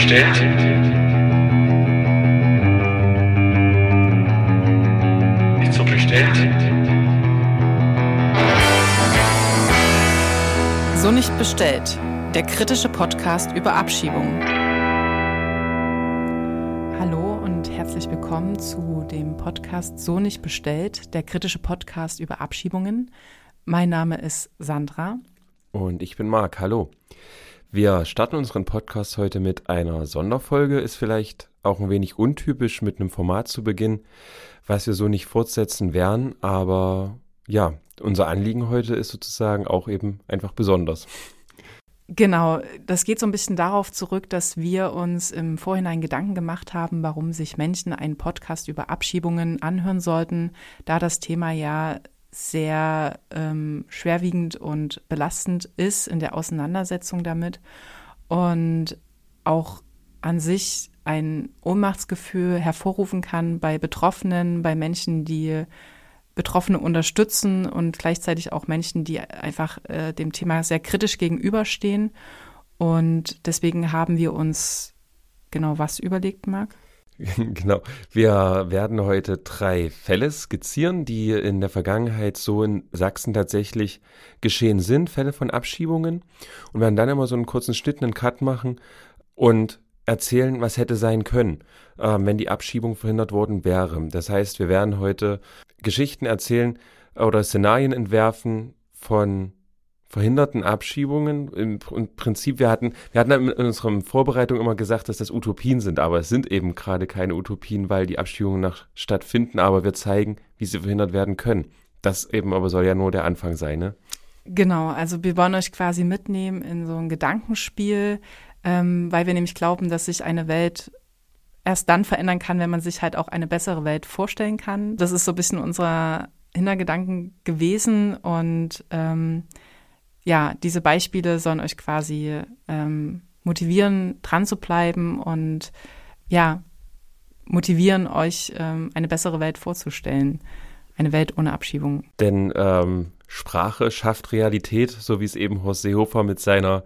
bestellt? Nicht so bestellt? So nicht bestellt. Der kritische Podcast über Abschiebungen. Hallo und herzlich willkommen zu dem Podcast So nicht bestellt, der kritische Podcast über Abschiebungen. Mein Name ist Sandra. Und ich bin Marc. Hallo. Wir starten unseren Podcast heute mit einer Sonderfolge. Ist vielleicht auch ein wenig untypisch, mit einem Format zu beginnen, was wir so nicht fortsetzen werden. Aber ja, unser Anliegen heute ist sozusagen auch eben einfach besonders. Genau, das geht so ein bisschen darauf zurück, dass wir uns im Vorhinein Gedanken gemacht haben, warum sich Menschen einen Podcast über Abschiebungen anhören sollten, da das Thema ja sehr ähm, schwerwiegend und belastend ist in der Auseinandersetzung damit und auch an sich ein Ohnmachtsgefühl hervorrufen kann bei Betroffenen, bei Menschen, die Betroffene unterstützen und gleichzeitig auch Menschen, die einfach äh, dem Thema sehr kritisch gegenüberstehen. Und deswegen haben wir uns genau was überlegt, Marc? Genau. Wir werden heute drei Fälle skizzieren, die in der Vergangenheit so in Sachsen tatsächlich geschehen sind, Fälle von Abschiebungen. Und werden dann immer so einen kurzen Schnitt, einen Cut machen und erzählen, was hätte sein können, äh, wenn die Abschiebung verhindert worden wäre. Das heißt, wir werden heute Geschichten erzählen oder Szenarien entwerfen von verhinderten Abschiebungen. Im, Im, Prinzip, wir hatten, wir hatten in unserer Vorbereitung immer gesagt, dass das Utopien sind, aber es sind eben gerade keine Utopien, weil die Abschiebungen nach stattfinden, aber wir zeigen, wie sie verhindert werden können. Das eben aber soll ja nur der Anfang sein, ne? Genau, also wir wollen euch quasi mitnehmen in so ein Gedankenspiel, ähm, weil wir nämlich glauben, dass sich eine Welt erst dann verändern kann, wenn man sich halt auch eine bessere Welt vorstellen kann. Das ist so ein bisschen unser Hintergedanken gewesen und ähm, ja, diese Beispiele sollen euch quasi ähm, motivieren, dran zu bleiben und ja, motivieren, euch ähm, eine bessere Welt vorzustellen. Eine Welt ohne Abschiebung. Denn ähm, Sprache schafft Realität, so wie es eben Horst Seehofer mit seiner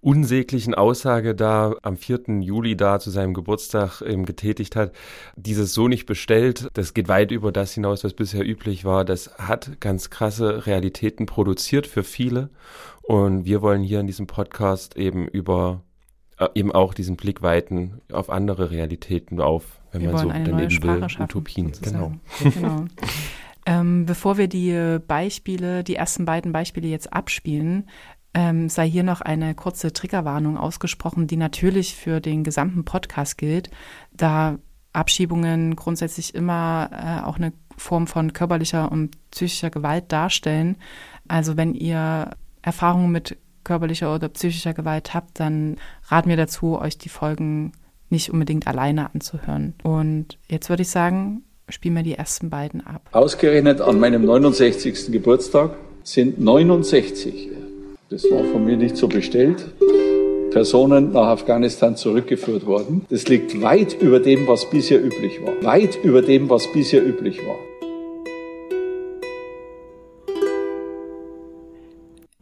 unsäglichen Aussage da am 4. Juli da zu seinem Geburtstag eben getätigt hat, dieses so nicht bestellt, das geht weit über das hinaus, was bisher üblich war. Das hat ganz krasse Realitäten produziert für viele. Und wir wollen hier in diesem Podcast eben über äh, eben auch diesen Blick weiten auf andere Realitäten auf, wenn wir man so daneben will, schaffen, Utopien. Genau. genau. ähm, bevor wir die Beispiele, die ersten beiden Beispiele jetzt abspielen, ähm, sei hier noch eine kurze Triggerwarnung ausgesprochen, die natürlich für den gesamten Podcast gilt, da Abschiebungen grundsätzlich immer äh, auch eine Form von körperlicher und psychischer Gewalt darstellen. Also wenn ihr Erfahrungen mit körperlicher oder psychischer Gewalt habt, dann raten wir dazu, euch die Folgen nicht unbedingt alleine anzuhören. Und jetzt würde ich sagen, spielen wir die ersten beiden ab. Ausgerechnet an meinem 69. Geburtstag sind 69 das war von mir nicht so bestellt. Personen nach Afghanistan zurückgeführt worden. Das liegt weit über dem, was bisher üblich war. Weit über dem, was bisher üblich war.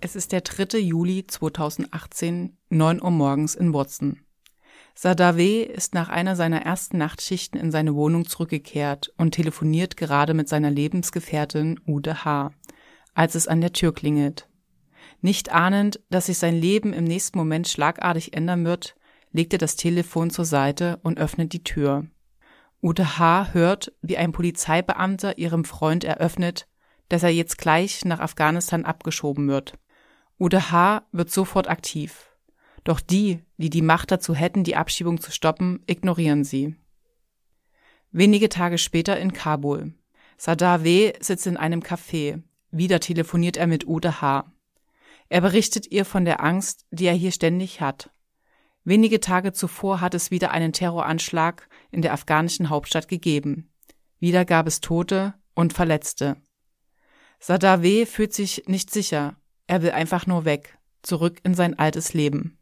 Es ist der 3. Juli 2018, 9 Uhr morgens in Watson. Sadaweh ist nach einer seiner ersten Nachtschichten in seine Wohnung zurückgekehrt und telefoniert gerade mit seiner Lebensgefährtin Ude H., als es an der Tür klingelt. Nicht ahnend, dass sich sein Leben im nächsten Moment schlagartig ändern wird, legt er das Telefon zur Seite und öffnet die Tür. Ute H. hört, wie ein Polizeibeamter ihrem Freund eröffnet, dass er jetzt gleich nach Afghanistan abgeschoben wird. Ute H. wird sofort aktiv. Doch die, die die Macht dazu hätten, die Abschiebung zu stoppen, ignorieren sie. Wenige Tage später in Kabul. Sadar W. sitzt in einem Café. Wieder telefoniert er mit Ute H. Er berichtet ihr von der Angst, die er hier ständig hat. Wenige Tage zuvor hat es wieder einen Terroranschlag in der afghanischen Hauptstadt gegeben. Wieder gab es Tote und Verletzte. Sadaweh fühlt sich nicht sicher. Er will einfach nur weg, zurück in sein altes Leben.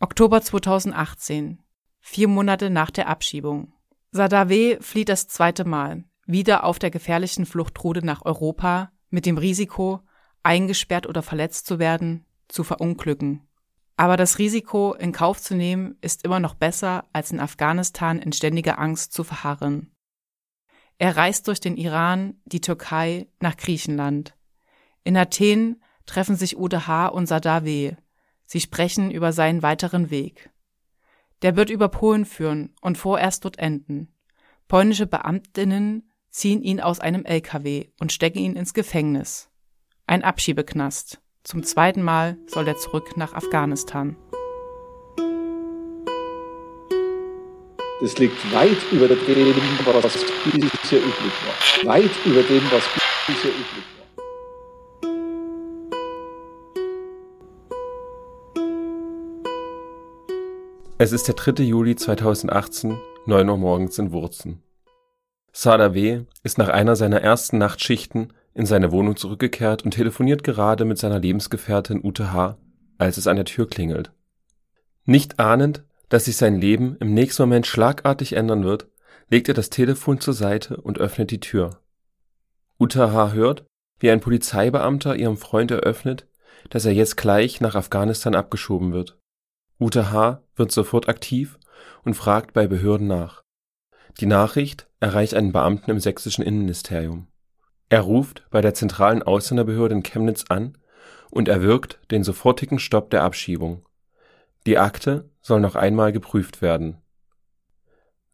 Oktober 2018. Vier Monate nach der Abschiebung. Sadaweh flieht das zweite Mal, wieder auf der gefährlichen Fluchtroute nach Europa, mit dem Risiko, eingesperrt oder verletzt zu werden, zu verunglücken. Aber das Risiko in Kauf zu nehmen, ist immer noch besser, als in Afghanistan in ständiger Angst zu verharren. Er reist durch den Iran, die Türkei, nach Griechenland. In Athen treffen sich UDH und Sadaweh. Sie sprechen über seinen weiteren Weg. Der wird über Polen führen und vorerst dort enden. Polnische Beamtinnen ziehen ihn aus einem LKW und stecken ihn ins Gefängnis. Ein Abschiebeknast. Zum zweiten Mal soll er zurück nach Afghanistan. Das liegt weit über dem, was bisher üblich war. Weit über dem, was bisher üblich war. Es ist der 3. Juli 2018, 9 Uhr morgens in Wurzen. Sada W. ist nach einer seiner ersten Nachtschichten in seine Wohnung zurückgekehrt und telefoniert gerade mit seiner Lebensgefährtin Ute H., als es an der Tür klingelt. Nicht ahnend, dass sich sein Leben im nächsten Moment schlagartig ändern wird, legt er das Telefon zur Seite und öffnet die Tür. Ute H. hört, wie ein Polizeibeamter ihrem Freund eröffnet, dass er jetzt gleich nach Afghanistan abgeschoben wird. Ute H. wird sofort aktiv und fragt bei Behörden nach. Die Nachricht erreicht einen Beamten im sächsischen Innenministerium. Er ruft bei der zentralen Ausländerbehörde in Chemnitz an und erwirkt den sofortigen Stopp der Abschiebung. Die Akte soll noch einmal geprüft werden.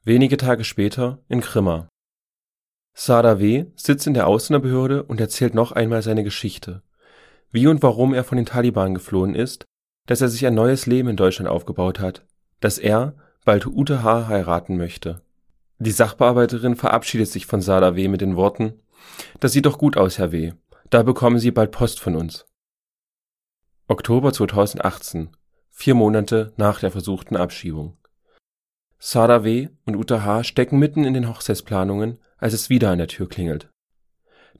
Wenige Tage später in Grimma. Sada W. sitzt in der Ausländerbehörde und erzählt noch einmal seine Geschichte. Wie und warum er von den Taliban geflohen ist, dass er sich ein neues Leben in Deutschland aufgebaut hat, dass er bald Ute H. heiraten möchte. Die Sachbearbeiterin verabschiedet sich von Sada W. mit den Worten das sieht doch gut aus, Herr W. Da bekommen Sie bald Post von uns. Oktober 2018, vier Monate nach der versuchten Abschiebung. Sada W. und Uta H. stecken mitten in den Hochzeitsplanungen, als es wieder an der Tür klingelt.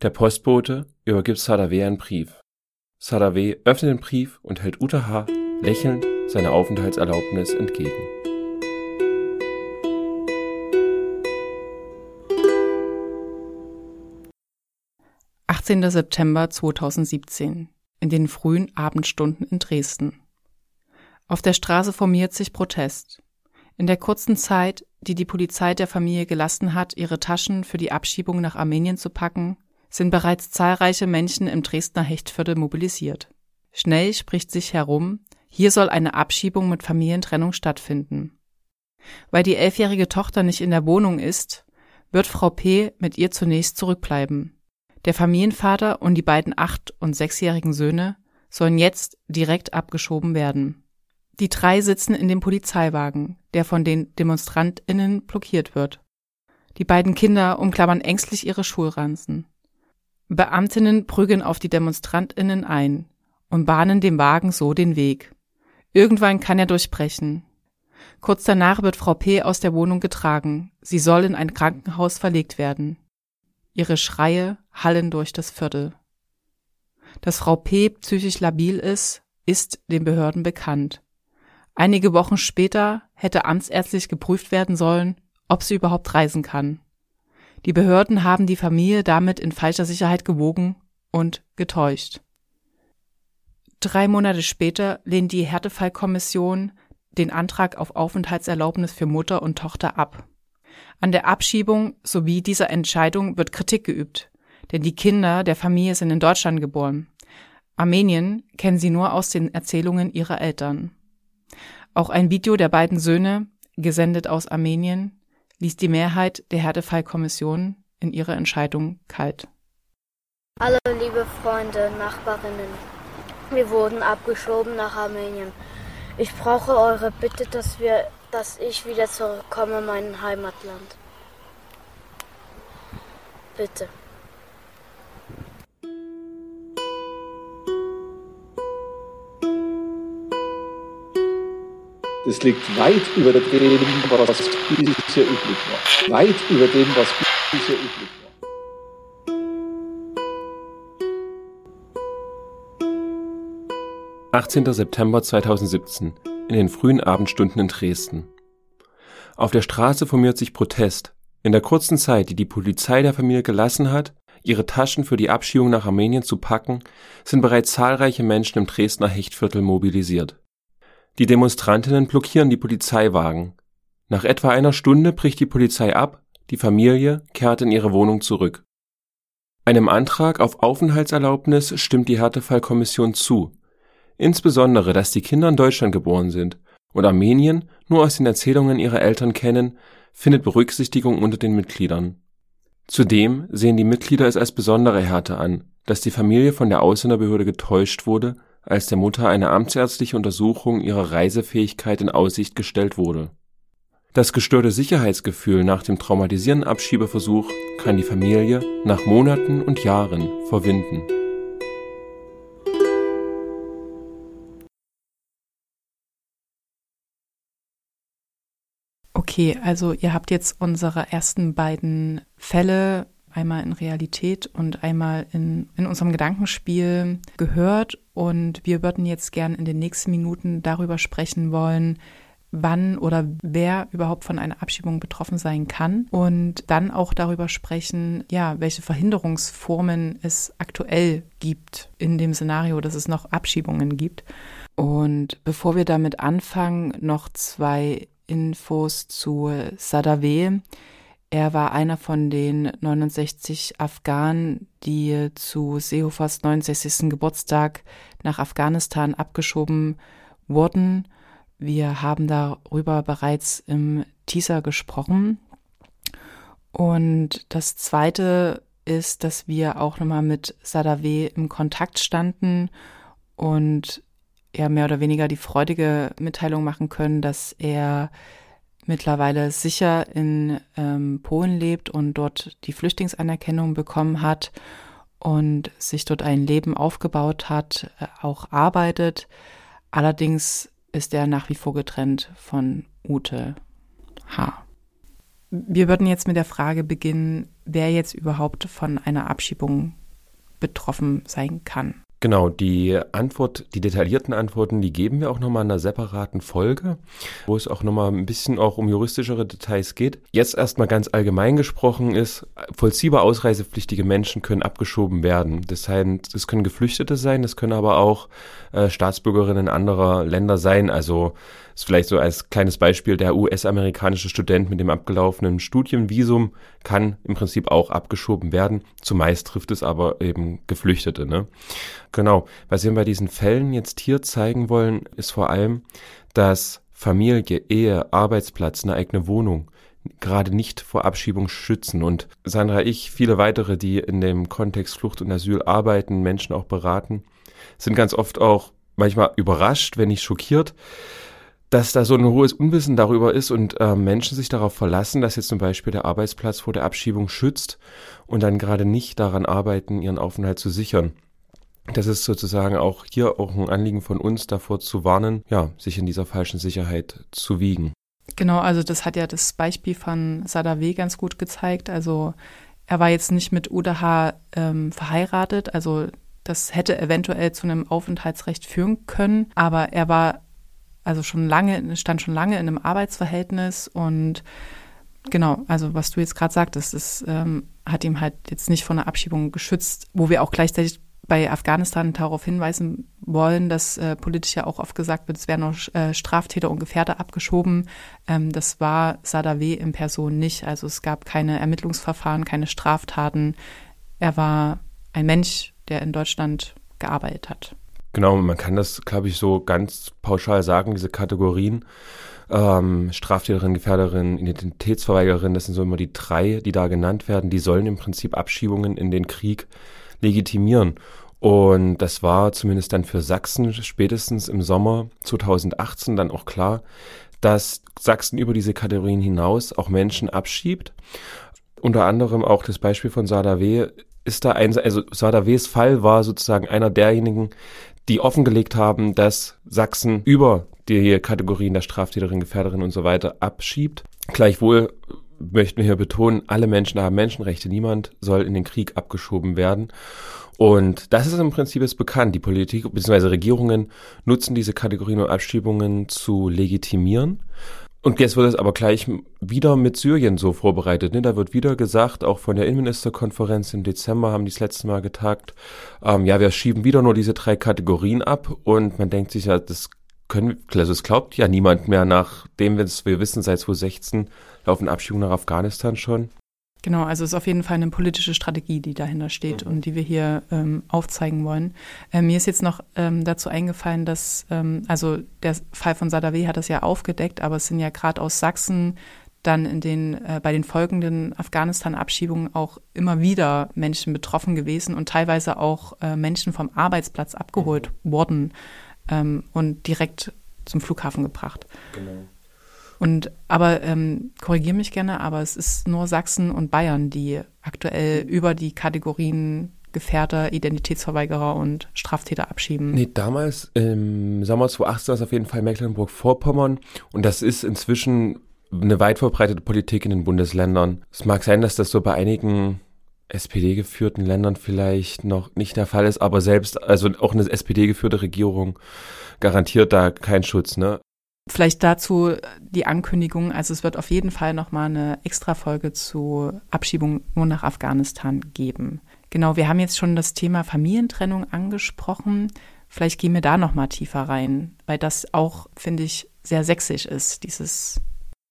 Der Postbote übergibt Sada W. einen Brief. Sada W. öffnet den Brief und hält Uta H. lächelnd seine Aufenthaltserlaubnis entgegen. 18. September 2017 in den frühen Abendstunden in Dresden. Auf der Straße formiert sich Protest. In der kurzen Zeit, die die Polizei der Familie gelassen hat, ihre Taschen für die Abschiebung nach Armenien zu packen, sind bereits zahlreiche Menschen im Dresdner Hechtviertel mobilisiert. Schnell spricht sich herum, hier soll eine Abschiebung mit Familientrennung stattfinden. Weil die elfjährige Tochter nicht in der Wohnung ist, wird Frau P. mit ihr zunächst zurückbleiben. Der Familienvater und die beiden acht- und sechsjährigen Söhne sollen jetzt direkt abgeschoben werden. Die drei sitzen in dem Polizeiwagen, der von den DemonstrantInnen blockiert wird. Die beiden Kinder umklammern ängstlich ihre Schulranzen. Beamtinnen prügeln auf die DemonstrantInnen ein und bahnen dem Wagen so den Weg. Irgendwann kann er durchbrechen. Kurz danach wird Frau P. aus der Wohnung getragen. Sie soll in ein Krankenhaus verlegt werden. Ihre Schreie hallen durch das Viertel. Dass Frau P. psychisch labil ist, ist den Behörden bekannt. Einige Wochen später hätte amtsärztlich geprüft werden sollen, ob sie überhaupt reisen kann. Die Behörden haben die Familie damit in falscher Sicherheit gewogen und getäuscht. Drei Monate später lehnt die Härtefallkommission den Antrag auf Aufenthaltserlaubnis für Mutter und Tochter ab. An der Abschiebung sowie dieser Entscheidung wird Kritik geübt, denn die Kinder der Familie sind in Deutschland geboren. Armenien kennen sie nur aus den Erzählungen ihrer Eltern. Auch ein Video der beiden Söhne, gesendet aus Armenien, ließ die Mehrheit der Härtefallkommission in ihrer Entscheidung kalt. Hallo liebe Freunde, Nachbarinnen. Wir wurden abgeschoben nach Armenien. Ich brauche eure Bitte, dass wir dass ich wieder zurückkomme in mein Heimatland. Bitte. Das liegt weit über dem, was bisher üblich war. Weit über dem, was bisher üblich war. 18. September 2017 in den frühen Abendstunden in Dresden. Auf der Straße formiert sich Protest. In der kurzen Zeit, die die Polizei der Familie gelassen hat, ihre Taschen für die Abschiebung nach Armenien zu packen, sind bereits zahlreiche Menschen im Dresdner Hechtviertel mobilisiert. Die Demonstrantinnen blockieren die Polizeiwagen. Nach etwa einer Stunde bricht die Polizei ab, die Familie kehrt in ihre Wohnung zurück. Einem Antrag auf Aufenthaltserlaubnis stimmt die Härtefallkommission zu, insbesondere, dass die Kinder in Deutschland geboren sind und Armenien nur aus den Erzählungen ihrer Eltern kennen, findet Berücksichtigung unter den Mitgliedern. Zudem sehen die Mitglieder es als besondere Härte an, dass die Familie von der Ausländerbehörde getäuscht wurde, als der Mutter eine amtsärztliche Untersuchung ihrer Reisefähigkeit in Aussicht gestellt wurde. Das gestörte Sicherheitsgefühl nach dem traumatisierenden Abschiebeversuch kann die Familie nach Monaten und Jahren verwinden. Okay, also ihr habt jetzt unsere ersten beiden Fälle einmal in Realität und einmal in, in unserem Gedankenspiel gehört. Und wir würden jetzt gern in den nächsten Minuten darüber sprechen wollen, wann oder wer überhaupt von einer Abschiebung betroffen sein kann und dann auch darüber sprechen, ja, welche Verhinderungsformen es aktuell gibt in dem Szenario, dass es noch Abschiebungen gibt. Und bevor wir damit anfangen, noch zwei Infos zu Sadaweh. Er war einer von den 69 Afghanen, die zu Seehofers 69. Geburtstag nach Afghanistan abgeschoben wurden. Wir haben darüber bereits im Teaser gesprochen. Und das Zweite ist, dass wir auch nochmal mit Sadaweh im Kontakt standen und ja mehr oder weniger die freudige Mitteilung machen können, dass er mittlerweile sicher in ähm, Polen lebt und dort die Flüchtlingsanerkennung bekommen hat und sich dort ein Leben aufgebaut hat, äh, auch arbeitet. Allerdings ist er nach wie vor getrennt von Ute H. Wir würden jetzt mit der Frage beginnen, wer jetzt überhaupt von einer Abschiebung betroffen sein kann. Genau, die Antwort, die detaillierten Antworten, die geben wir auch nochmal in einer separaten Folge, wo es auch nochmal ein bisschen auch um juristischere Details geht. Jetzt erstmal ganz allgemein gesprochen ist, vollziehbar ausreisepflichtige Menschen können abgeschoben werden. Das heißt, es können Geflüchtete sein, das können aber auch äh, Staatsbürgerinnen anderer Länder sein. Also ist vielleicht so als kleines Beispiel, der US-amerikanische Student mit dem abgelaufenen Studienvisum kann im Prinzip auch abgeschoben werden. Zumeist trifft es aber eben Geflüchtete. Ne? Genau. Was wir bei diesen Fällen jetzt hier zeigen wollen, ist vor allem, dass Familie, Ehe, Arbeitsplatz, eine eigene Wohnung gerade nicht vor Abschiebung schützen. Und Sandra, ich, viele weitere, die in dem Kontext Flucht und Asyl arbeiten, Menschen auch beraten, sind ganz oft auch manchmal überrascht, wenn nicht schockiert, dass da so ein hohes Unwissen darüber ist und äh, Menschen sich darauf verlassen, dass jetzt zum Beispiel der Arbeitsplatz vor der Abschiebung schützt und dann gerade nicht daran arbeiten, ihren Aufenthalt zu sichern. Das ist sozusagen auch hier auch ein Anliegen von uns, davor zu warnen, ja, sich in dieser falschen Sicherheit zu wiegen. Genau, also das hat ja das Beispiel von Sadaweh ganz gut gezeigt. Also er war jetzt nicht mit UDH ähm, verheiratet, also das hätte eventuell zu einem Aufenthaltsrecht führen können, aber er war also schon lange, stand schon lange in einem Arbeitsverhältnis und genau, also was du jetzt gerade sagtest, das ähm, hat ihm halt jetzt nicht von einer Abschiebung geschützt, wo wir auch gleichzeitig bei Afghanistan darauf hinweisen wollen, dass äh, politisch ja auch oft gesagt wird, es werden noch äh, Straftäter und Gefährder abgeschoben. Ähm, das war Sadaweh in Person nicht. Also es gab keine Ermittlungsverfahren, keine Straftaten. Er war ein Mensch, der in Deutschland gearbeitet hat. Genau, man kann das, glaube ich, so ganz pauschal sagen, diese Kategorien. Ähm, Straftäterin, Gefährderin, Identitätsverweigerin, das sind so immer die drei, die da genannt werden. Die sollen im Prinzip Abschiebungen in den Krieg legitimieren. Und das war zumindest dann für Sachsen spätestens im Sommer 2018 dann auch klar, dass Sachsen über diese Kategorien hinaus auch Menschen abschiebt. Unter anderem auch das Beispiel von Sadawe ist da ein, also Sadawes Fall war sozusagen einer derjenigen, die offengelegt haben, dass Sachsen über die Kategorien der Straftäterin, Gefährderin und so weiter abschiebt. Gleichwohl möchten wir hier betonen, alle Menschen haben Menschenrechte. Niemand soll in den Krieg abgeschoben werden. Und das ist im Prinzip jetzt bekannt. Die Politik bzw. Regierungen nutzen diese Kategorien und Abschiebungen zu legitimieren. Und jetzt wird es aber gleich wieder mit Syrien so vorbereitet. Ne? Da wird wieder gesagt, auch von der Innenministerkonferenz im Dezember haben die das letzte Mal getagt, ähm, ja, wir schieben wieder nur diese drei Kategorien ab und man denkt sich ja, das können, also es glaubt ja niemand mehr, nachdem wir wissen, seit 2016 laufen Abschiebungen nach Afghanistan schon. Genau, also es ist auf jeden Fall eine politische Strategie, die dahinter steht mhm. und die wir hier ähm, aufzeigen wollen. Äh, mir ist jetzt noch ähm, dazu eingefallen, dass, ähm, also der Fall von Sadawi hat das ja aufgedeckt, aber es sind ja gerade aus Sachsen dann in den, äh, bei den folgenden Afghanistan-Abschiebungen auch immer wieder Menschen betroffen gewesen und teilweise auch äh, Menschen vom Arbeitsplatz abgeholt mhm. worden ähm, und direkt zum Flughafen gebracht. Genau. Und aber ähm, korrigiere mich gerne, aber es ist nur Sachsen und Bayern, die aktuell über die Kategorien Gefährder, Identitätsverweigerer und Straftäter abschieben. Nee, damals im Sommer 2018 war es auf jeden Fall Mecklenburg-Vorpommern und das ist inzwischen eine weit verbreitete Politik in den Bundesländern. Es mag sein, dass das so bei einigen SPD-geführten Ländern vielleicht noch nicht der Fall ist, aber selbst, also auch eine SPD-geführte Regierung garantiert da keinen Schutz, ne? Vielleicht dazu die Ankündigung, also es wird auf jeden Fall nochmal eine Extra-Folge zu Abschiebung nur nach Afghanistan geben. Genau, wir haben jetzt schon das Thema Familientrennung angesprochen. Vielleicht gehen wir da nochmal tiefer rein, weil das auch, finde ich, sehr sächsisch ist, dieses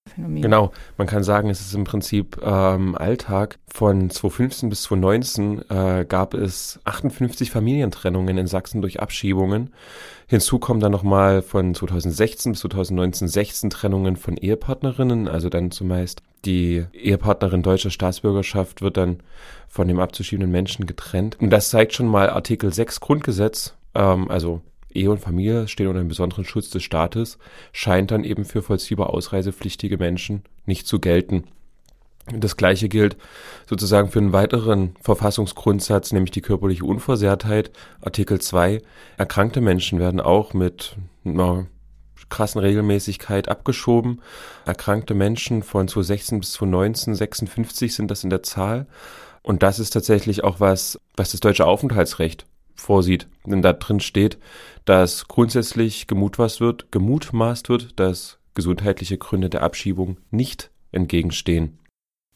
Phänomen. Genau, man kann sagen, es ist im Prinzip ähm, Alltag. Von 2015 bis 2019 äh, gab es 58 Familientrennungen in Sachsen durch Abschiebungen. Hinzu kommen dann nochmal von 2016 bis 2019 16 Trennungen von Ehepartnerinnen, also dann zumeist die Ehepartnerin deutscher Staatsbürgerschaft wird dann von dem abzuschiebenden Menschen getrennt. Und das zeigt schon mal Artikel 6 Grundgesetz, ähm, also Ehe und Familie stehen unter dem besonderen Schutz des Staates, scheint dann eben für vollziehbar ausreisepflichtige Menschen nicht zu gelten. Das Gleiche gilt sozusagen für einen weiteren Verfassungsgrundsatz, nämlich die körperliche Unversehrtheit. Artikel 2. Erkrankte Menschen werden auch mit einer krassen Regelmäßigkeit abgeschoben. Erkrankte Menschen von 2016 bis 2019, 56 sind das in der Zahl. Und das ist tatsächlich auch was, was das deutsche Aufenthaltsrecht vorsieht. Denn da drin steht, dass grundsätzlich gemutmaßt wird, gemutmaßt wird, dass gesundheitliche Gründe der Abschiebung nicht entgegenstehen.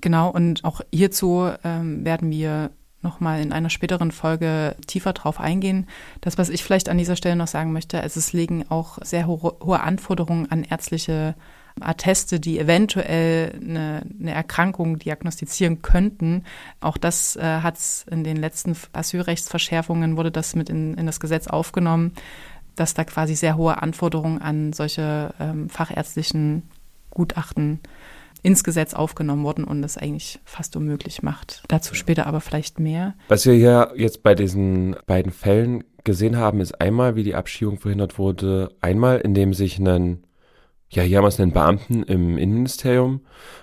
Genau, und auch hierzu ähm, werden wir nochmal in einer späteren Folge tiefer drauf eingehen. Das, was ich vielleicht an dieser Stelle noch sagen möchte, ist, es legen auch sehr ho hohe Anforderungen an ärztliche Atteste, die eventuell eine, eine Erkrankung diagnostizieren könnten. Auch das äh, hat es in den letzten Asylrechtsverschärfungen wurde das mit in, in das Gesetz aufgenommen, dass da quasi sehr hohe Anforderungen an solche ähm, fachärztlichen Gutachten ins Gesetz aufgenommen wurden und es eigentlich fast unmöglich macht. Dazu später aber vielleicht mehr. Was wir hier jetzt bei diesen beiden Fällen gesehen haben, ist einmal, wie die Abschiebung verhindert wurde, einmal, indem sich ein ja, hier haben wir es einen Beamten im Innenministerium,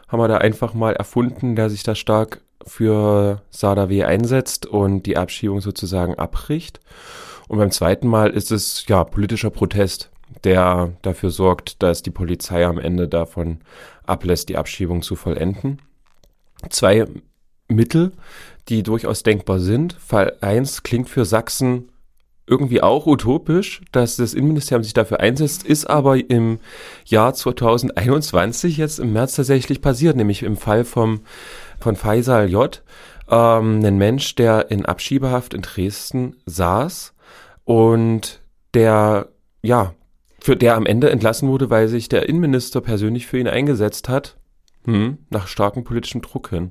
haben wir da einfach mal erfunden, der sich da stark für Sadawi einsetzt und die Abschiebung sozusagen abbricht. Und beim zweiten Mal ist es ja politischer Protest, der dafür sorgt, dass die Polizei am Ende davon ablässt, die Abschiebung zu vollenden. Zwei Mittel, die durchaus denkbar sind. Fall 1 klingt für Sachsen irgendwie auch utopisch, dass das Innenministerium sich dafür einsetzt, ist aber im Jahr 2021 jetzt im März tatsächlich passiert, nämlich im Fall vom, von Faisal J., ähm, ein Mensch, der in Abschiebehaft in Dresden saß und der, ja, für der am Ende entlassen wurde, weil sich der Innenminister persönlich für ihn eingesetzt hat, hm, nach starkem politischem Druck hin.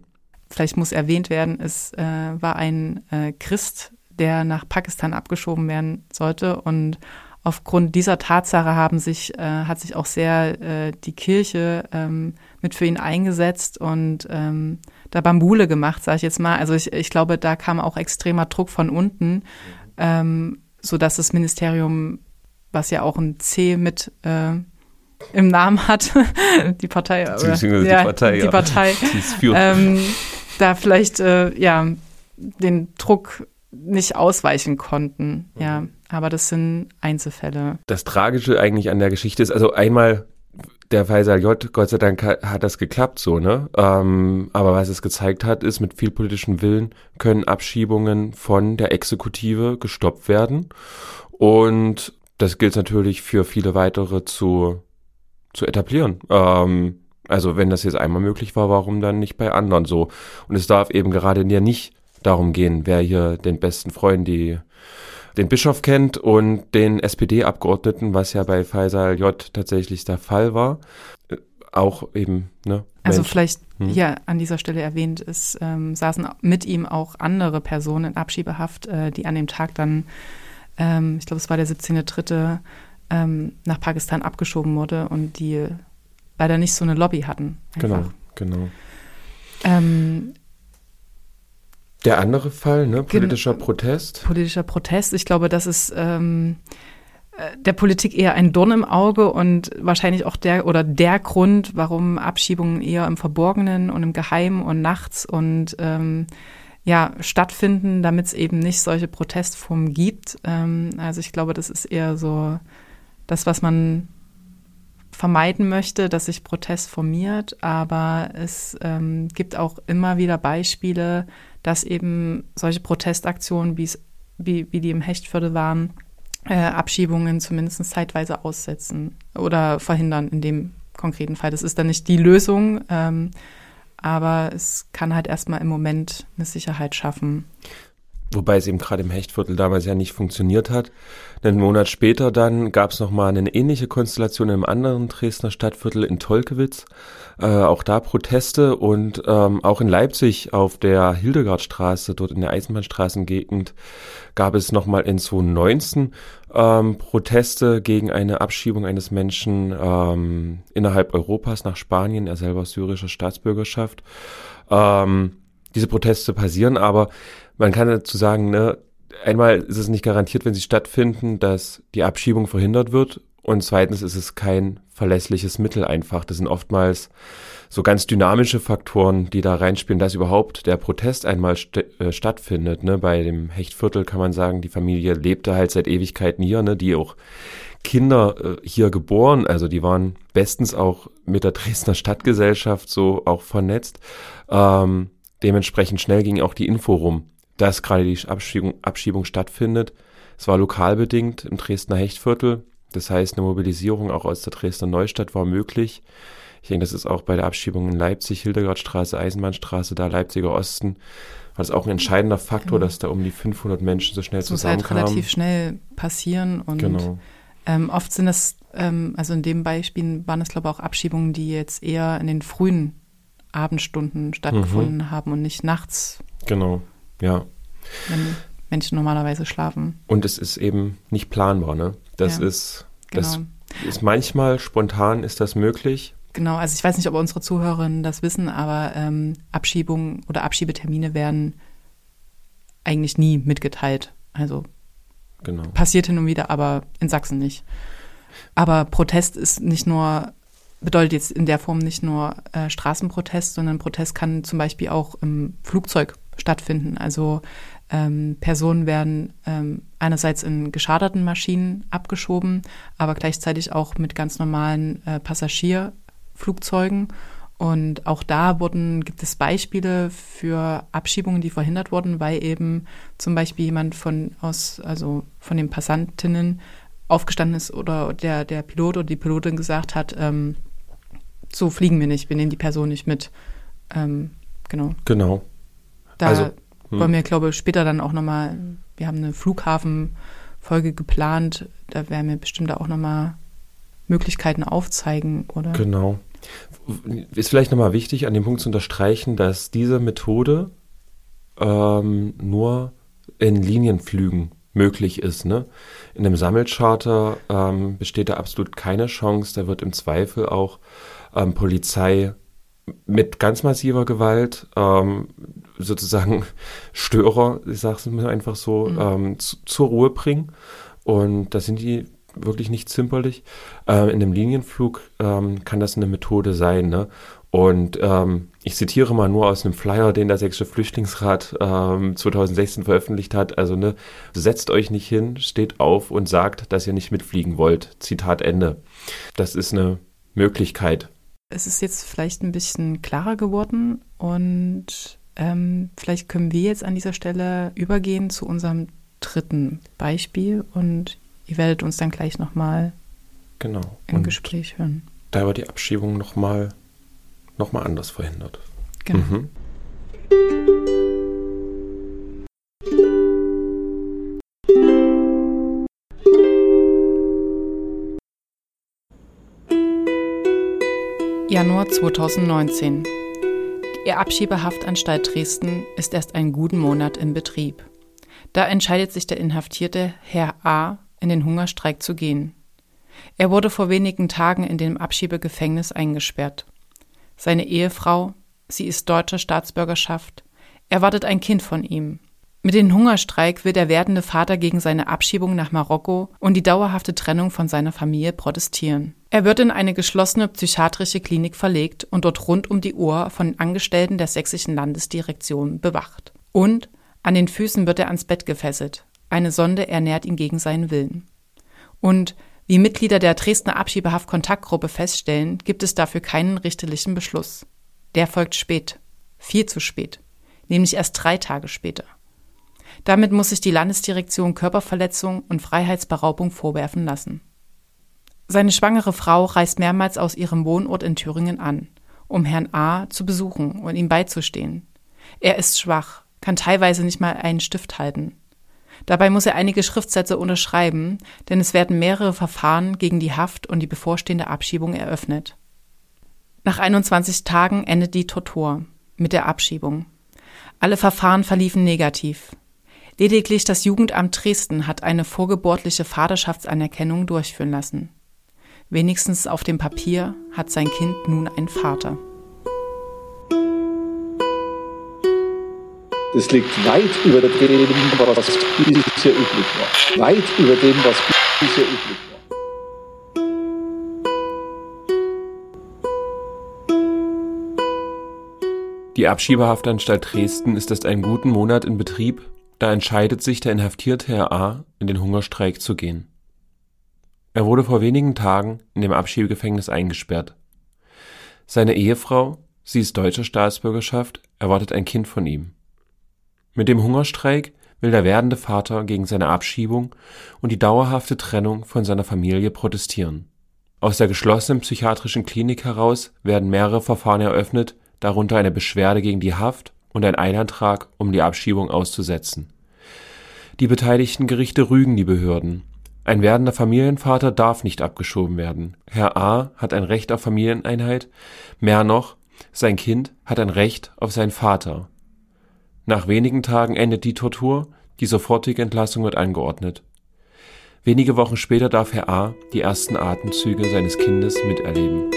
Vielleicht muss erwähnt werden, es äh, war ein äh, Christ, der nach Pakistan abgeschoben werden sollte. Und aufgrund dieser Tatsache haben sich, äh, hat sich auch sehr äh, die Kirche ähm, mit für ihn eingesetzt und ähm, da Bambule gemacht, sage ich jetzt mal. Also ich, ich glaube, da kam auch extremer Druck von unten, ähm, so dass das Ministerium, was ja auch ein C mit äh, im Namen hat, die Partei, oder, die ja, Partei, die Partei, ähm, da vielleicht äh, ja den Druck nicht ausweichen konnten. Mhm. Ja, aber das sind Einzelfälle. Das Tragische eigentlich an der Geschichte ist, also einmal der Faisal J, Gott sei Dank hat das geklappt so, ne? Ähm, aber was es gezeigt hat, ist, mit viel politischem Willen können Abschiebungen von der Exekutive gestoppt werden. Und das gilt natürlich für viele weitere zu, zu etablieren. Ähm, also wenn das jetzt einmal möglich war, warum dann nicht bei anderen so? Und es darf eben gerade ja nicht darum gehen, wer hier den besten Freund, die den Bischof kennt und den SPD-Abgeordneten, was ja bei Faisal J tatsächlich der Fall war. Äh, auch eben, ne? Also Mensch. vielleicht Hm. hier an dieser Stelle erwähnt, es ähm, saßen mit ihm auch andere Personen in Abschiebehaft, äh, die an dem Tag dann, ähm, ich glaube, es war der 17.3., ähm, nach Pakistan abgeschoben wurde und die leider nicht so eine Lobby hatten. Genau, einfach. genau. Ähm, Der andere Fall, ne? Politischer Protest. politischer Protest. Ich glaube, das ist ähm, äh, der Politik eher ein Dorn im Auge und wahrscheinlich auch der oder der Grund, warum Abschiebungen eher im Verborgenen und im Geheimen und nachts und ähm, ja stattfinden, damit es eben nicht solche Protestformen gibt. Ähm, also ich glaube, das ist eher so das, was man vermeiden möchte, dass sich Protest formiert, aber es ähm, gibt auch immer wieder Beispiele, dass eben solche Protestaktionen, wie, wie die im Hechtviertel waren, äh, Abschiebungen zumindest zeitweise aussetzen oder verhindern in dem konkreten Fall. Das ist dann nicht die Lösung, ähm, aber es kann halt erstmal im Moment eine Sicherheit schaffen. Wobei es eben gerade im Hechtviertel damals ja nicht funktioniert hat. Einen Monat später dann gab es nochmal eine ähnliche Konstellation im anderen Dresdner Stadtviertel in Tolkewitz. Äh, auch da Proteste und ähm, auch in Leipzig auf der Hildegardstraße, dort in der Eisenbahnstraßengegend, gab es nochmal in 2019 ähm, Proteste gegen eine Abschiebung eines Menschen ähm, innerhalb Europas nach Spanien, er selber syrischer Staatsbürgerschaft. Ähm, diese Proteste passieren, aber man kann dazu sagen, ne, einmal ist es nicht garantiert, wenn sie stattfinden, dass die Abschiebung verhindert wird. Und zweitens ist es kein verlässliches Mittel einfach. Das sind oftmals so ganz dynamische Faktoren, die da reinspielen, dass überhaupt der Protest einmal st äh, stattfindet. Ne? Bei dem Hechtviertel kann man sagen, die Familie lebte halt seit Ewigkeiten hier, ne? die auch Kinder äh, hier geboren, also die waren bestens auch mit der Dresdner Stadtgesellschaft so auch vernetzt. Ähm, dementsprechend schnell ging auch die Info rum dass gerade die Abschiebung, Abschiebung stattfindet. Es war lokalbedingt im Dresdner Hechtviertel. Das heißt, eine Mobilisierung auch aus der Dresdner Neustadt war möglich. Ich denke, das ist auch bei der Abschiebung in Leipzig, Hildegardstraße, Eisenbahnstraße, da Leipziger Osten, war das auch ein entscheidender Faktor, dass da um die 500 Menschen so schnell Es muss halt zusammenkamen. relativ schnell passieren und genau. ähm, oft sind es, ähm, also in dem Beispiel waren es glaube ich auch Abschiebungen, die jetzt eher in den frühen Abendstunden stattgefunden haben und nicht nachts, Genau. Ja. wenn Menschen normalerweise schlafen. Und es ist eben nicht planbar, ne? Das Ja, ist, Genau. das ist manchmal spontan ist das möglich. Genau, also ich weiß nicht, ob unsere Zuhörerinnen das wissen, aber ähm, Abschiebungen oder Abschiebetermine werden eigentlich nie mitgeteilt. Also Genau. passiert hin und wieder, aber in Sachsen nicht. Aber Protest ist nicht nur, bedeutet jetzt in der Form nicht nur äh, Straßenprotest, sondern Protest kann zum Beispiel auch im Flugzeug stattfinden. Also ähm, Personen werden ähm, einerseits in geschaderten Maschinen abgeschoben, aber gleichzeitig auch mit ganz normalen äh, Passagierflugzeugen. Und auch da wurden, gibt es Beispiele für Abschiebungen, die verhindert wurden, weil eben zum Beispiel jemand von aus, also von den Passantinnen aufgestanden ist oder der, der Pilot oder die Pilotin gesagt hat, ähm, so fliegen wir nicht, wir nehmen die Person nicht mit. Ähm, genau. Genau. Da Also, hm. wollen wir, glaube ich, später dann auch nochmal, wir haben eine Flughafenfolge geplant, da werden wir bestimmt auch nochmal Möglichkeiten aufzeigen, oder? Genau. Ist vielleicht nochmal wichtig, an dem Punkt zu unterstreichen, dass diese Methode ähm, nur in Linienflügen möglich ist. Ne? In einem Sammelcharter ähm, besteht da absolut keine Chance. Da wird im Zweifel auch ähm, Polizei mit ganz massiver Gewalt ähm, sozusagen Störer, ich sage es mir einfach so, Mhm. ähm, zu, zur Ruhe bringen. Und da sind die wirklich nicht zimperlich. Äh, in einem Linienflug ähm, kann das eine Methode sein. Ne? Und ähm, ich zitiere mal nur aus einem Flyer, den der Sächsische Flüchtlingsrat ähm, 2016 veröffentlicht hat. Also ne, setzt euch nicht hin, steht auf und sagt, dass ihr nicht mitfliegen wollt. Zitat Ende. Das ist eine Möglichkeit. Es ist jetzt vielleicht ein bisschen klarer geworden und ähm, vielleicht können wir jetzt an dieser Stelle übergehen zu unserem dritten Beispiel und ihr werdet uns dann gleich nochmal Genau. im Und Gespräch hören. da wird die Abschiebung nochmal noch mal anders verhindert. Genau. Mhm. Januar 2019. Die Abschiebehaftanstalt Dresden ist erst einen guten Monat in Betrieb. Da entscheidet sich der Inhaftierte Herr A. in den Hungerstreik zu gehen. Er wurde vor wenigen Tagen in dem Abschiebegefängnis eingesperrt. Seine Ehefrau, sie ist deutscher Staatsbürgerschaft, erwartet ein Kind von ihm. Mit dem Hungerstreik will der werdende Vater gegen seine Abschiebung nach Marokko und die dauerhafte Trennung von seiner Familie protestieren. Er wird in eine geschlossene psychiatrische Klinik verlegt und dort rund um die Uhr von Angestellten der sächsischen Landesdirektion bewacht. Und an den Füßen wird er ans Bett gefesselt. Eine Sonde ernährt ihn gegen seinen Willen. Und wie Mitglieder der Dresdner Abschiebehaft-Kontaktgruppe feststellen, gibt es dafür keinen richterlichen Beschluss. Der folgt spät. Viel zu spät. Nämlich erst drei Tage später. Damit muss sich die Landesdirektion Körperverletzung und Freiheitsberaubung vorwerfen lassen. Seine schwangere Frau reist mehrmals aus ihrem Wohnort in Thüringen an, um Herrn A. zu besuchen und ihm beizustehen. Er ist schwach, kann teilweise nicht mal einen Stift halten. Dabei muss er einige Schriftsätze unterschreiben, denn es werden mehrere Verfahren gegen die Haft und die bevorstehende Abschiebung eröffnet. Nach 21 Tagen endet die Tortur mit der Abschiebung. Alle Verfahren verliefen negativ. Lediglich das Jugendamt Dresden hat eine vorgeburtliche Vaterschaftsanerkennung durchführen lassen. Wenigstens auf dem Papier hat sein Kind nun einen Vater. Das liegt weit über dem, was bisher üblich war. Weit über dem, was bisher üblich war. Die Abschiebehaftanstalt Dresden ist erst einen guten Monat in Betrieb, da entscheidet sich der inhaftierte Herr A., in den Hungerstreik zu gehen. Er wurde vor wenigen Tagen in dem Abschiebegefängnis eingesperrt. Seine Ehefrau, sie ist deutscher Staatsbürgerschaft, erwartet ein Kind von ihm. Mit dem Hungerstreik will der werdende Vater gegen seine Abschiebung und die dauerhafte Trennung von seiner Familie protestieren. Aus der geschlossenen psychiatrischen Klinik heraus werden mehrere Verfahren eröffnet, darunter eine Beschwerde gegen die Haft und ein Einantrag, um die Abschiebung auszusetzen. Die beteiligten Gerichte rügen die Behörden. Ein werdender Familienvater darf nicht abgeschoben werden. Herr A. hat ein Recht auf Familieneinheit, mehr noch, sein Kind hat ein Recht auf seinen Vater nach wenigen Tagen endet die Tortur, die sofortige Entlassung wird angeordnet. Wenige Wochen später darf Herr A. die ersten Atemzüge seines Kindes miterleben.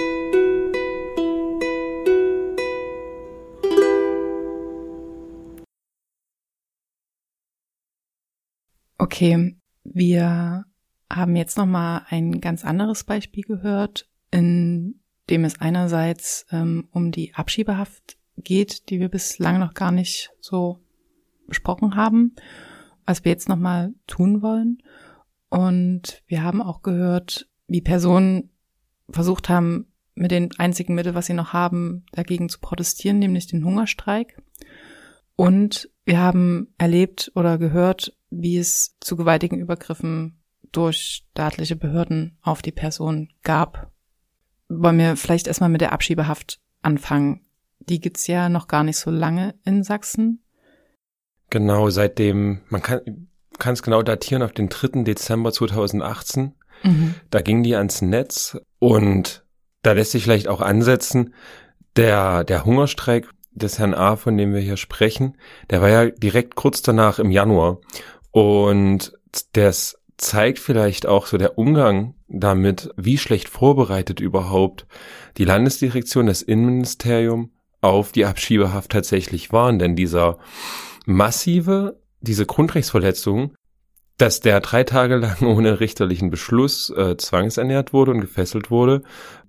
Okay, wir haben jetzt noch mal ein ganz anderes Beispiel gehört, in dem es einerseits ähm, um die Abschiebehaft geht, die wir bislang noch gar nicht so besprochen haben, was wir jetzt nochmal tun wollen. Und wir haben auch gehört, wie Personen versucht haben, mit den einzigen Mitteln, was sie noch haben, dagegen zu protestieren, nämlich den Hungerstreik. Und wir haben erlebt oder gehört, wie es zu gewaltigen Übergriffen durch staatliche Behörden auf die Person gab. Wollen wir vielleicht erstmal mit der Abschiebehaft anfangen? Die gibt's ja noch gar nicht so lange in Sachsen. Genau, seitdem, man kann kann es genau datieren auf den 3. Dezember 2018. Mhm. Da ging die ans Netz und da lässt sich vielleicht auch ansetzen, der, der Hungerstreik des Herrn A., von dem wir hier sprechen, der war ja direkt kurz danach im Januar. Und das zeigt vielleicht auch so der Umgang damit, wie schlecht vorbereitet überhaupt die Landesdirektion, das Innenministerium auf die Abschiebehaft tatsächlich waren. Denn dieser massive, diese Grundrechtsverletzung, dass der drei Tage lang ohne richterlichen Beschluss äh, zwangsernährt wurde und gefesselt wurde,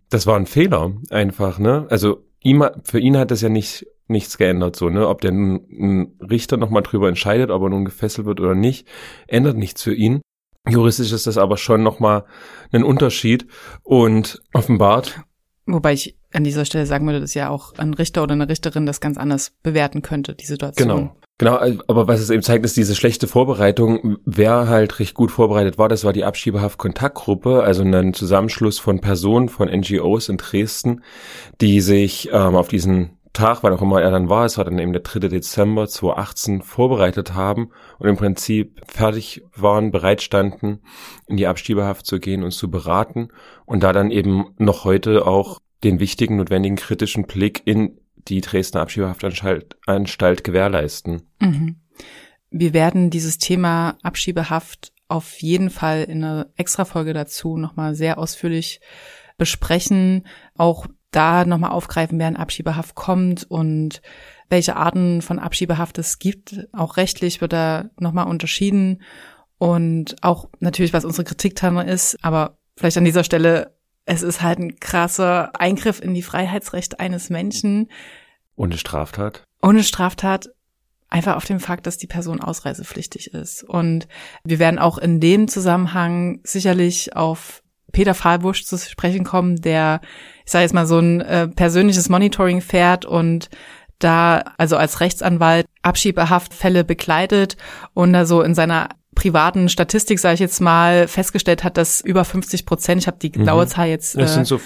das war ein Fehler einfach, ne? Also ihm, für ihn hat das ja nicht nichts geändert, so, ne? Ob der ein Richter nochmal drüber entscheidet, ob er nun gefesselt wird oder nicht, ändert nichts für ihn. Juristisch ist das aber schon nochmal ein Unterschied und offenbart. Wobei ich an dieser Stelle sagen würde, dass ja auch ein Richter oder eine Richterin das ganz anders bewerten könnte, die Situation. Genau. Genau, aber was es eben zeigt, ist diese schlechte Vorbereitung. Wer halt recht gut vorbereitet war, das war die Abschiebehaft-Kontaktgruppe, also ein Zusammenschluss von Personen, von NGOs in Dresden, die sich ähm, auf diesen Tag, wann auch immer er dann war, es war dann eben der 3. Dezember 2018, vorbereitet haben und im Prinzip fertig waren, bereit in die Abschiebehaft zu gehen und zu beraten und da dann eben noch heute auch den wichtigen, notwendigen kritischen Blick in die Dresdner Abschiebehaftanstalt Anstalt gewährleisten. Mhm. Wir werden dieses Thema Abschiebehaft auf jeden Fall in einer Extrafolge dazu nochmal sehr ausführlich besprechen, auch da nochmal aufgreifen, wer in Abschiebehaft kommt und welche Arten von Abschiebehaft es gibt. Auch rechtlich wird da nochmal unterschieden und auch natürlich, was unsere Kritik dran ist, aber vielleicht an dieser Stelle, es ist halt ein krasser Eingriff in die Freiheitsrechte eines Menschen. Ohne Straftat? Ohne Straftat, einfach auf dem Fakt, dass die Person ausreisepflichtig ist. Und wir werden auch in dem Zusammenhang sicherlich auf Peter Fahlbusch zu sprechen kommen, der, ich sage jetzt mal, so ein äh, persönliches Monitoring fährt und da also als Rechtsanwalt Abschiebehaftfälle begleitet und da so in seiner privaten Statistik, sage ich jetzt mal, festgestellt hat, dass über 50 Prozent, ich habe die genaue mhm. Zahl jetzt, äh, so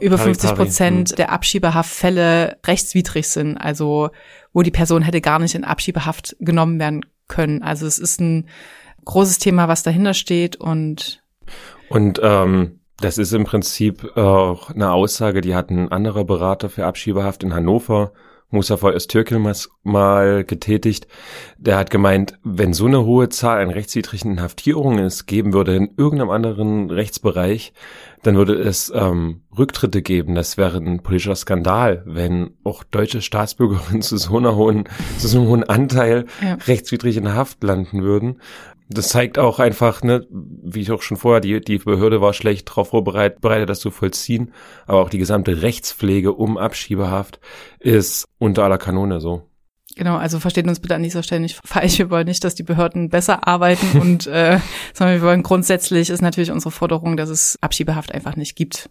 über 50 Prozent mhm. der Abschiebehaftfälle rechtswidrig sind, also wo die Person hätte gar nicht in Abschiebehaft genommen werden können. Also es ist ein großes Thema, was dahinter steht und und ähm, das ist im Prinzip auch eine Aussage, die hat ein anderer Berater für Abschiebehaft in Hannover, Mustafa Öztürkil, mal getätigt. Der hat gemeint, wenn so eine hohe Zahl an rechtswidrigen Inhaftierungen es geben würde in irgendeinem anderen Rechtsbereich, dann würde es ähm, Rücktritte geben. Das wäre ein politischer Skandal, wenn auch deutsche Staatsbürgerinnen zu so einer hohen, zu so einem hohen Anteil ja. rechtswidrig in Haft landen würden das zeigt auch einfach, ne, wie ich auch schon vorher, die, die Behörde war schlecht darauf vorbereitet, bereitet, das zu vollziehen, aber auch die gesamte Rechtspflege um Abschiebehaft ist unter aller Kanone so. Genau, also versteht uns bitte an dieser Stelle nicht falsch. Wir wollen nicht, dass die Behörden besser arbeiten und äh, sondern wir wollen grundsätzlich ist natürlich unsere Forderung, dass es Abschiebehaft einfach nicht gibt.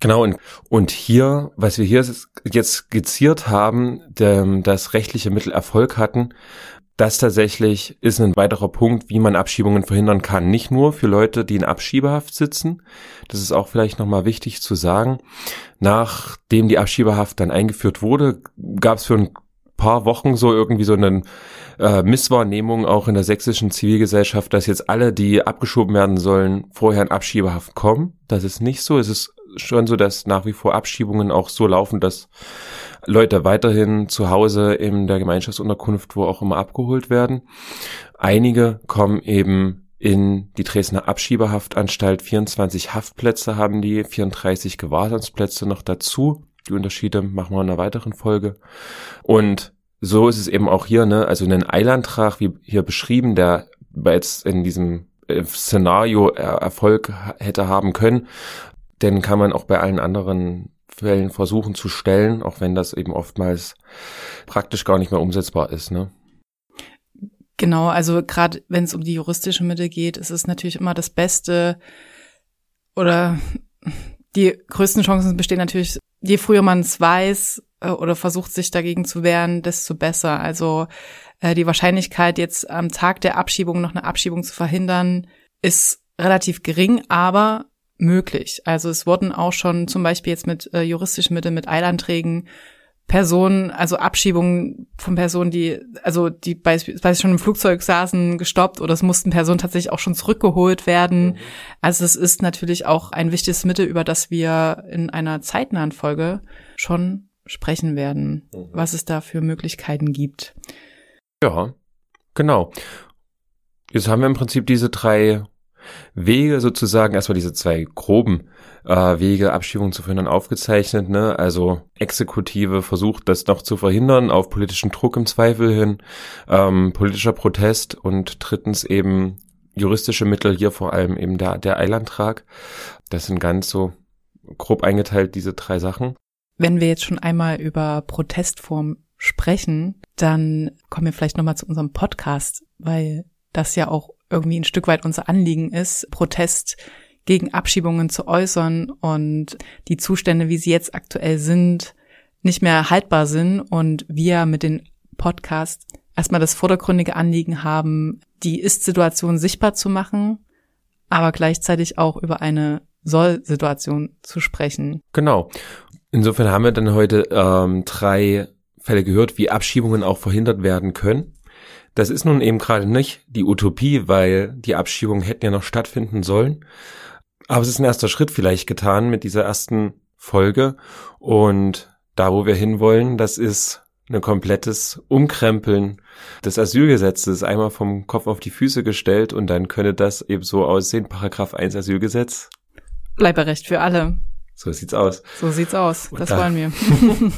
Genau, und, und hier, was wir hier jetzt skizziert haben, der, dass rechtliche Mittel Erfolg hatten, das tatsächlich ist ein weiterer Punkt, wie man Abschiebungen verhindern kann. Nicht nur für Leute, die in Abschiebehaft sitzen. Das ist auch vielleicht nochmal wichtig zu sagen. Nachdem die Abschiebehaft dann eingeführt wurde, gab es für ein paar Wochen so irgendwie so eine äh, Misswahrnehmung auch in der sächsischen Zivilgesellschaft, dass jetzt alle, die abgeschoben werden sollen, vorher in Abschiebehaft kommen. Das ist nicht so. Es ist schon so, dass nach wie vor Abschiebungen auch so laufen, dass Leute weiterhin zu Hause in der Gemeinschaftsunterkunft, wo auch immer abgeholt werden. Einige kommen eben in die Dresdner Abschiebehaftanstalt. 24 Haftplätze haben die, 34 Gewahrsamsplätze noch dazu. Die Unterschiede machen wir in einer weiteren Folge. Und so ist es eben auch hier, ne, also einen Eilantrag, wie hier beschrieben, der jetzt in diesem äh, Szenario Erfolg hätte haben können, den kann man auch bei allen anderen Fällen versuchen zu stellen, auch wenn das eben oftmals praktisch gar nicht mehr umsetzbar ist. Ne? Genau, also gerade wenn es um die juristische Mittel geht, ist es natürlich immer das Beste oder die größten Chancen bestehen natürlich, je früher man es weiß äh, oder versucht sich dagegen zu wehren, desto besser. Also äh, die Wahrscheinlichkeit jetzt am Tag der Abschiebung noch eine Abschiebung zu verhindern, ist relativ gering, aber möglich. Also es wurden auch schon zum Beispiel jetzt mit äh, juristischen Mitteln, mit Eilanträgen Personen, also Abschiebungen von Personen, die, also die beispielsweise schon im Flugzeug saßen, gestoppt oder es mussten Personen tatsächlich auch schon zurückgeholt werden. Mhm. Also es ist natürlich auch ein wichtiges Mittel, über das wir in einer zeitnahen Folge schon sprechen werden, mhm. was es da für Möglichkeiten gibt. Ja, genau. Jetzt haben wir im Prinzip diese drei Wege sozusagen, erstmal diese zwei groben äh, Wege, Abschiebung zu verhindern, aufgezeichnet. Ne? Also Exekutive versucht das noch zu verhindern, auf politischen Druck im Zweifel hin, ähm, politischer Protest und drittens eben juristische Mittel, hier vor allem eben der, der Eilantrag. Das sind ganz so grob eingeteilt, diese drei Sachen. Wenn wir jetzt schon einmal über Protestform sprechen, dann kommen wir vielleicht nochmal zu unserem Podcast, weil das ja auch irgendwie ein Stück weit unser Anliegen ist, Protest gegen Abschiebungen zu äußern und die Zustände, wie sie jetzt aktuell sind, nicht mehr haltbar sind und wir mit den Podcasts erstmal das vordergründige Anliegen haben, die Ist-Situation sichtbar zu machen, aber gleichzeitig auch über eine Soll-Situation zu sprechen. Genau. Insofern haben wir dann heute ähm, drei Fälle gehört, wie Abschiebungen auch verhindert werden können. Das ist nun eben gerade nicht die Utopie, weil die Abschiebungen hätten ja noch stattfinden sollen. Aber es ist ein erster Schritt vielleicht getan mit dieser ersten Folge. Und da, wo wir hinwollen, das ist ein komplettes Umkrempeln des Asylgesetzes. Einmal vom Kopf auf die Füße gestellt und dann könnte das eben so aussehen. Paragraph 1 Asylgesetz. Bleiberecht für alle. So sieht's aus. So sieht's aus. Das da- wollen wir.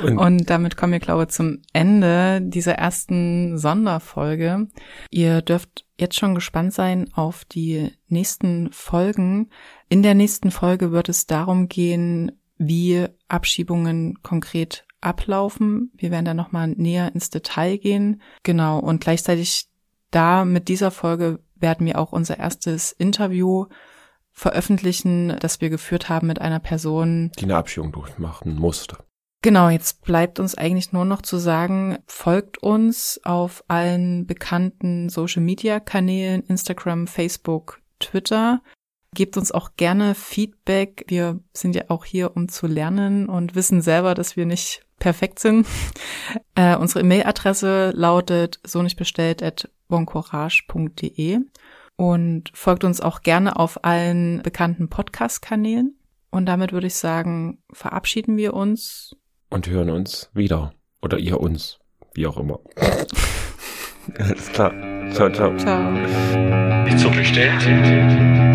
Und- und, damit kommen wir, glaube ich, zum Ende dieser ersten Sonderfolge. Ihr dürft jetzt schon gespannt sein auf die nächsten Folgen. In der nächsten Folge wird es darum gehen, wie Abschiebungen konkret ablaufen. Wir werden da nochmal näher ins Detail gehen. Genau. Und gleichzeitig da mit dieser Folge werden wir auch unser erstes Interview veröffentlichen, das wir geführt haben mit einer Person, Die eine Abschiebung durchmachen musste. Genau, jetzt bleibt uns eigentlich nur noch zu sagen, folgt uns auf allen bekannten Social-Media-Kanälen, Instagram, Facebook, Twitter. Gebt uns auch gerne Feedback. Wir sind ja auch hier, um zu lernen und wissen selber, dass wir nicht perfekt sind. Äh, unsere E-Mail-Adresse lautet so nicht bestellt at boncourage.de und folgt uns auch gerne auf allen bekannten Podcast-Kanälen. Und damit würde ich sagen, verabschieden wir uns Und hören uns wieder. Oder ihr uns. Wie auch immer. Alles klar. Ciao, ciao. Ciao. Nicht so bestellt.